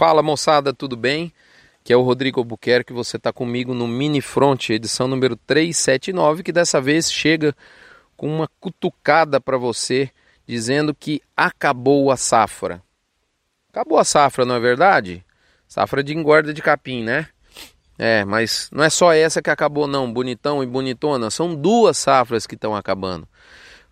Fala moçada, tudo bem? Que é o Rodrigo Albuquerque, você está comigo no Mini Front, edição número 379, que dessa vez chega com uma cutucada para você, dizendo que acabou a safra. Acabou a safra, não é verdade? Safra de engorda de capim, né? É, mas não é só essa que acabou não, bonitão e bonitona, são duas safras que estão acabando.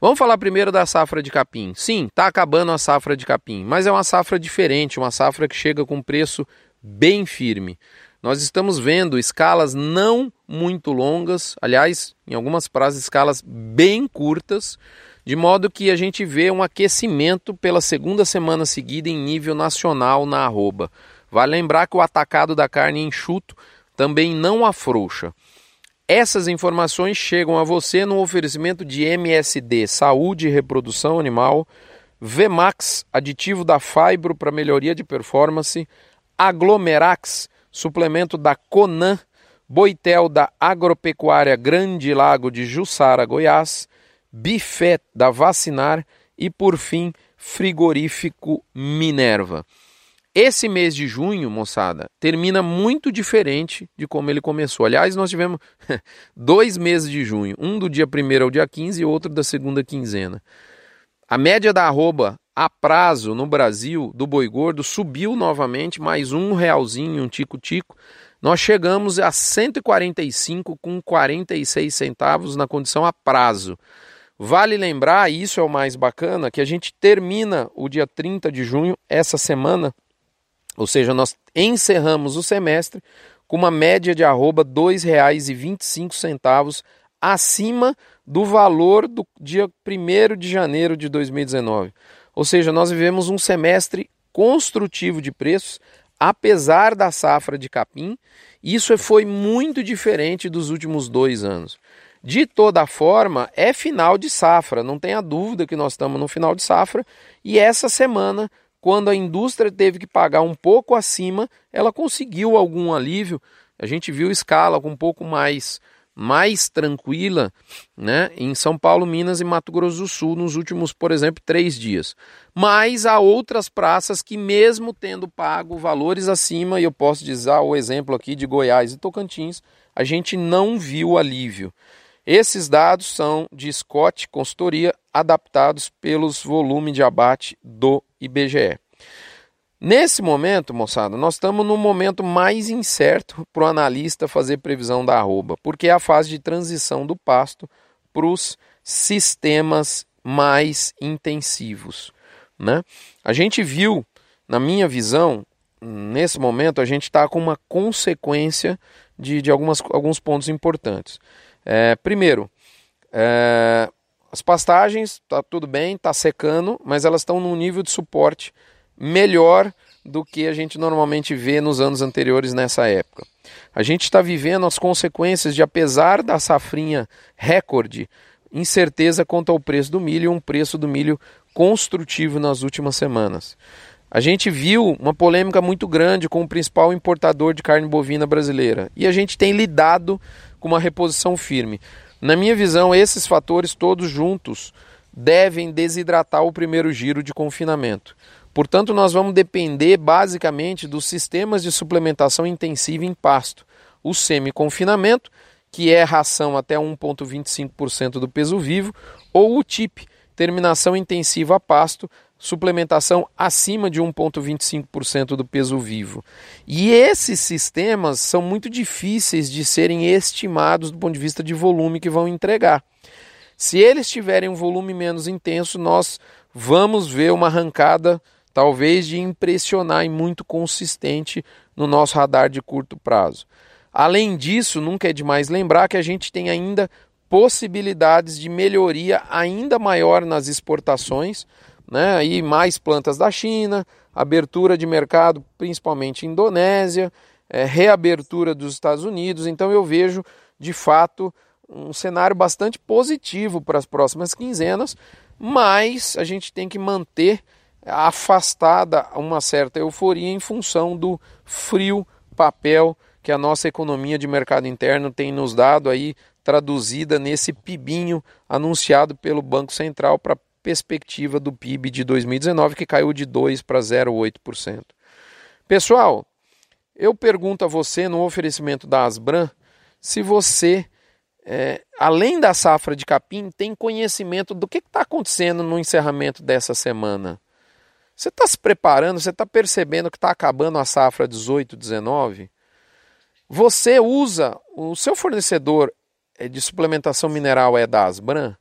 Vamos falar primeiro da safra de capim. Sim, está acabando a safra de capim, mas é uma safra diferente, uma safra que chega com preço bem firme. Nós estamos vendo escalas não muito longas, aliás, em algumas praças, escalas bem curtas, de modo que a gente vê um aquecimento pela segunda semana seguida em nível nacional na arroba. Vale lembrar que o atacado da carne enxuto também não afrouxa. Essas informações chegam a você no oferecimento de MSD, Saúde e Reprodução Animal, Vmax, aditivo da Fibro para melhoria de performance, Aglomerax, suplemento da Conan, Boitel da Agropecuária Grande Lago de Jussara, Goiás, Bifet da Vacinar e, por fim, Frigorífico Minerva. Esse mês de junho, moçada, termina muito diferente de como ele começou. Aliás, nós tivemos dois meses de junho, um do dia 1 ao dia 15 e outro da segunda quinzena. A média da arroba a prazo no Brasil do boi gordo subiu novamente, mais um realzinho, um tico-tico. Nós chegamos a 145 com 46 centavos na condição a prazo. Vale lembrar, e isso é o mais bacana, que a gente termina o dia 30 de junho, essa semana, ou seja, nós encerramos o semestre com uma média de arroba R$ 2,25 acima do valor do dia 1 de janeiro de 2019. Ou seja, nós vivemos um semestre construtivo de preços, apesar da safra de capim. Isso foi muito diferente dos últimos dois anos. De toda forma, é final de safra, não tenha dúvida que nós estamos no final de safra e essa semana quando a indústria teve que pagar um pouco acima, ela conseguiu algum alívio. A gente viu escala um pouco mais mais tranquila né, em São Paulo, Minas e Mato Grosso do Sul nos últimos, por exemplo, três dias. Mas há outras praças que, mesmo tendo pago valores acima, e eu posso dizer o exemplo aqui de Goiás e Tocantins, a gente não viu alívio. Esses dados são de Scott Consultoria, adaptados pelos volumes de abate do IBGE. Nesse momento, moçada, nós estamos no momento mais incerto para o analista fazer previsão da arroba, porque é a fase de transição do pasto para os sistemas mais intensivos. Né? A gente viu, na minha visão, nesse momento, a gente está com uma consequência de, de algumas, alguns pontos importantes. É, primeiro, é, as pastagens, tá tudo bem, tá secando, mas elas estão num nível de suporte melhor do que a gente normalmente vê nos anos anteriores nessa época. A gente está vivendo as consequências de, apesar da safrinha recorde, incerteza quanto ao preço do milho, um preço do milho construtivo nas últimas semanas. A gente viu uma polêmica muito grande com o principal importador de carne bovina brasileira e a gente tem lidado com uma reposição firme. Na minha visão, esses fatores todos juntos devem desidratar o primeiro giro de confinamento. Portanto, nós vamos depender basicamente dos sistemas de suplementação intensiva em pasto. O semi-confinamento, que é ração até 1,25% do peso vivo, ou o TIP, terminação intensiva a pasto, suplementação acima de 1,25% do peso vivo. E esses sistemas são muito difíceis de serem estimados do ponto de vista de volume que vão entregar. Se eles tiverem um volume menos intenso, nós vamos ver uma arrancada talvez de impressionar e muito consistente no nosso radar de curto prazo. Além disso, nunca é demais lembrar que a gente tem ainda possibilidades de melhoria ainda maior nas exportações né? Aí mais plantas da China, abertura de mercado principalmente Indonésia, é, reabertura dos Estados Unidos. Então eu vejo de fato um cenário bastante positivo para as próximas quinzenas, mas a gente tem que manter afastada uma certa euforia em função do frio papel que a nossa economia de mercado interno tem nos dado aí traduzida nesse pibinho anunciado pelo Banco Central para perspectiva do PIB de 2019, que caiu de 2% para 0,8%. Pessoal, eu pergunto a você no oferecimento da Asbran se você, é, além da safra de capim, tem conhecimento do que está acontecendo no encerramento dessa semana. Você está se preparando, você está percebendo que está acabando a safra 18, 19? Você usa, o seu fornecedor é, de suplementação mineral é da Asbran?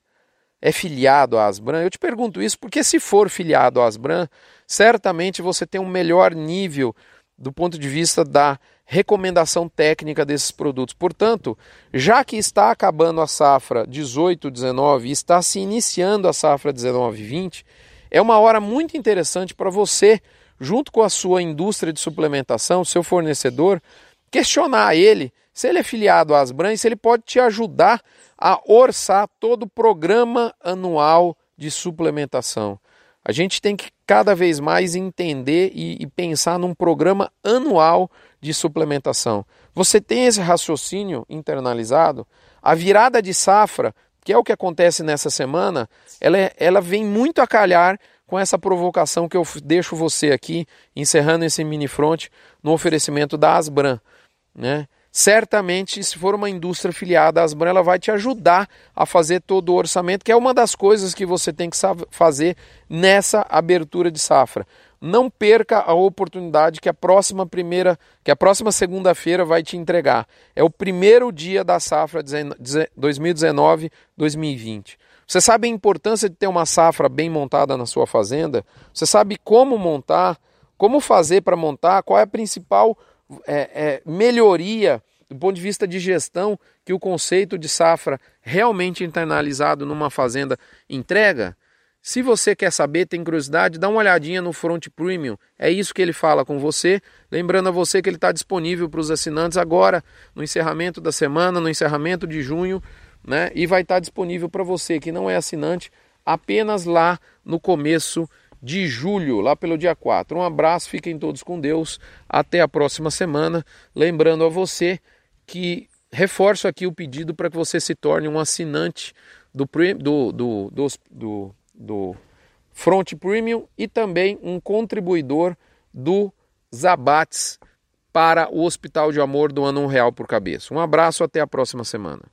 É filiado à Asbran? Eu te pergunto isso porque se for filiado à Asbran, certamente você tem um melhor nível do ponto de vista da recomendação técnica desses produtos. Portanto, já que está acabando a safra 18-19 e está se iniciando a safra 19-20, é uma hora muito interessante para você, junto com a sua indústria de suplementação, seu fornecedor, questionar ele se ele é filiado às e se ele pode te ajudar a orçar todo o programa anual de suplementação. A gente tem que cada vez mais entender e, e, pensar num programa anual de suplementação. Você tem esse raciocínio internalizado? A virada de safra, que é o que acontece nessa semana, ela, é, ela vem muito a calhar com essa provocação que eu deixo você aqui, encerrando esse mini front, no oferecimento da Asbran. Né? certamente, se for uma indústria filiada à Asbran, ela vai te ajudar a fazer todo o orçamento, que é uma das coisas que você tem que fazer nessa abertura de safra. Não perca a oportunidade que a próxima primeira, que a próxima segunda-feira vai te entregar. É o primeiro dia da safra 2019-2020. Você sabe a importância de ter uma safra bem montada na sua fazenda? Você sabe como montar, como fazer para montar, qual é a principal é, é, melhoria do ponto de vista de gestão que o conceito de safra realmente internalizado numa fazenda entrega? Se você quer saber, tem curiosidade, dá uma olhadinha no Front Premium. É isso que ele fala com você. Lembrando a você que ele está disponível para os assinantes agora, no encerramento da semana, no encerramento de junho, né? E vai estar disponível para você que não é assinante apenas lá no começo de julho, lá pelo dia 4. Um abraço, fiquem todos com Deus. Até a próxima semana. Lembrando a você que reforço aqui o pedido para que você se torne um assinante do, do, do, do, do, do Front Premium e também um contribuidor do Zabates para o Hospital de Amor do ano um real por cabeça. Um abraço, até a próxima semana.